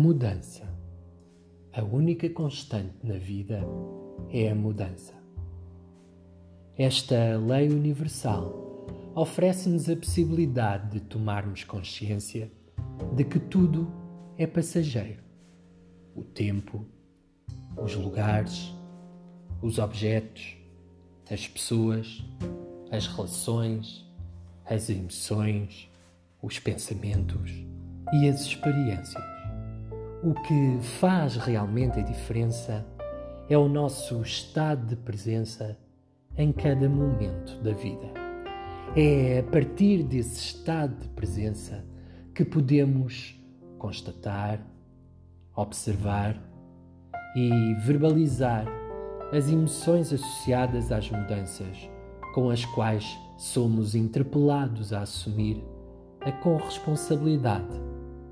Mudança. A única constante na vida é a mudança. Esta lei universal oferece-nos a possibilidade de tomarmos consciência de que tudo é passageiro. O tempo, os lugares, os objetos, as pessoas, as relações, as emoções, os pensamentos e as experiências. O que faz realmente a diferença é o nosso estado de presença em cada momento da vida. É a partir desse estado de presença que podemos constatar, observar e verbalizar as emoções associadas às mudanças com as quais somos interpelados a assumir a corresponsabilidade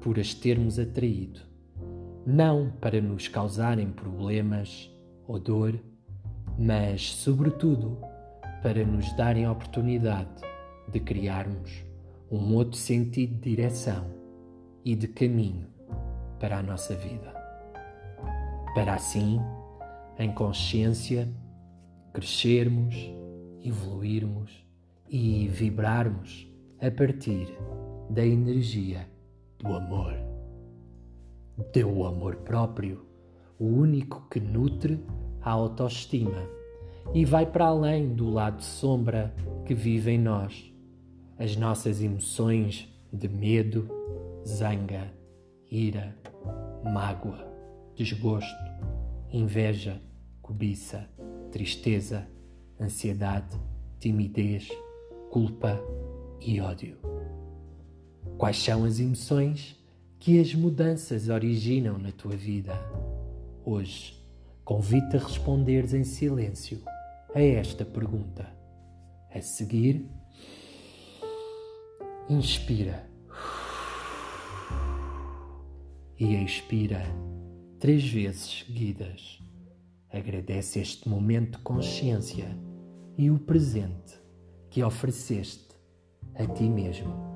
por as termos atraído, não para nos causarem problemas ou dor mas, sobretudo, para nos darem a oportunidade de criarmos um outro sentido de direção e de caminho para a nossa vida. Para assim, em consciência, crescermos, evoluirmos e vibrarmos a partir da energia do amor. Teu amor próprio, o único que nutre a autoestima e vai para além do lado sombra que vive em nós. As nossas emoções de medo, zanga, ira, mágoa, desgosto, inveja, cobiça, tristeza, ansiedade, timidez, culpa e ódio. Quais são as emoções que as mudanças originam na tua vida? Hoje, convido-te a responderes em silêncio a esta pergunta. A seguir, inspira e expira três vezes seguidas. Agradece este momento de consciência e o presente que ofereceste a ti mesmo.